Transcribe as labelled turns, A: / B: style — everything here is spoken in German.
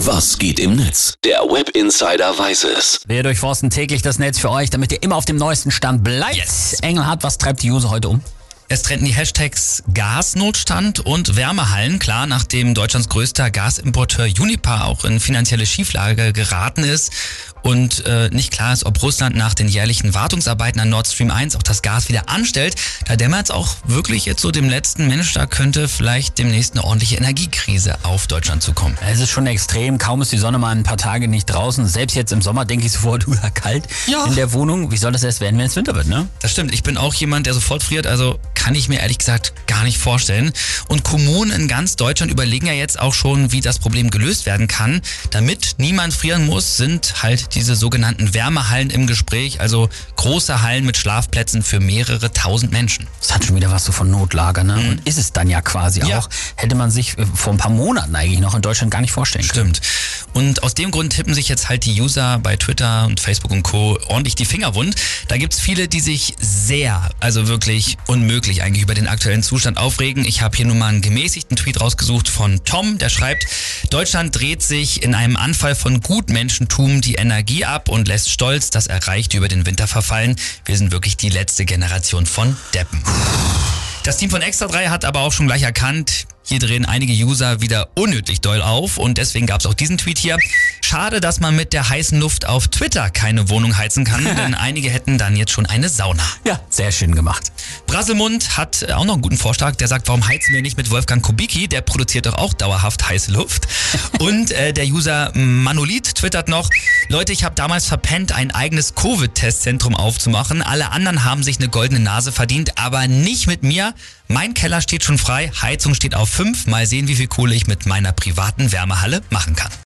A: Was geht im Netz? Der Web Insider weiß es.
B: Wir durchforsten täglich das Netz für euch, damit ihr immer auf dem neuesten Stand bleibt.
C: Yes.
B: Engelhardt, was treibt die User heute um?
C: Es trennten die Hashtags Gasnotstand und Wärmehallen. Klar, nachdem Deutschlands größter Gasimporteur Unipa auch in finanzielle Schieflage geraten ist und äh, nicht klar ist, ob Russland nach den jährlichen Wartungsarbeiten an Nord Stream 1 auch das Gas wieder anstellt, da dämmert es auch wirklich jetzt so dem letzten Mensch, da könnte vielleicht demnächst eine ordentliche Energiekrise auf Deutschland zukommen.
B: Es ist schon extrem, kaum ist die Sonne mal ein paar Tage nicht draußen. Selbst jetzt im Sommer denke ich sofort, uh, kalt
C: Ja.
B: in der Wohnung. Wie soll das erst werden, wenn es Winter wird, ne?
C: Das stimmt. Ich bin auch jemand, der sofort friert. Also kann ich mir ehrlich gesagt gar nicht vorstellen. Und Kommunen in ganz Deutschland überlegen ja jetzt auch schon, wie das Problem gelöst werden kann. Damit niemand frieren muss, sind halt diese sogenannten Wärmehallen im Gespräch. Also große Hallen mit Schlafplätzen für mehrere tausend Menschen.
B: Das hat schon wieder was so von Notlager, ne? Und ist es dann ja quasi
C: Ja.
B: auch. Hätte man sich äh, vor ein paar Monaten eigentlich noch in Deutschland gar nicht vorstellen können.
C: Stimmt. Und aus dem Grund tippen sich jetzt halt die User bei Twitter und Facebook und Co. ordentlich die Finger wund. Da gibt's viele, die sich sehr, also wirklich unmöglich eigentlich über den aktuellen Zustand aufregen. Ich habe hier nur mal einen gemäßigten Tweet rausgesucht von Tom, der schreibt, Deutschland dreht sich in einem Anfall von Gutmenschentum die Energie ab und lässt stolz das Erreichte über den Winter verfallen. Wir sind wirklich die letzte Generation von Deppen. Das Team von Extra 3 hat aber auch schon gleich erkannt, hier drehen einige User wieder unnötig doll auf und deswegen gab es auch diesen Tweet hier. Schade, dass man mit der heißen Luft auf Twitter keine Wohnung heizen kann, denn einige hätten dann jetzt schon eine Sauna.
B: Ja, sehr schön gemacht.
C: Brasselmund hat äh, auch noch einen guten Vorschlag, der sagt, warum heizen wir nicht mit Wolfgang Kubicki, der produziert doch auch dauerhaft heiße Luft. Und äh, der User Manolith twittert noch, Leute, ich habe damals verpennt, ein eigenes Covid-Testzentrum aufzumachen. Alle anderen haben sich eine goldene Nase verdient, aber nicht mit mir. Mein Keller steht schon frei, Heizung steht auf 5. Mal sehen, wie viel Kohle ich mit meiner privaten Wärmehalle machen kann.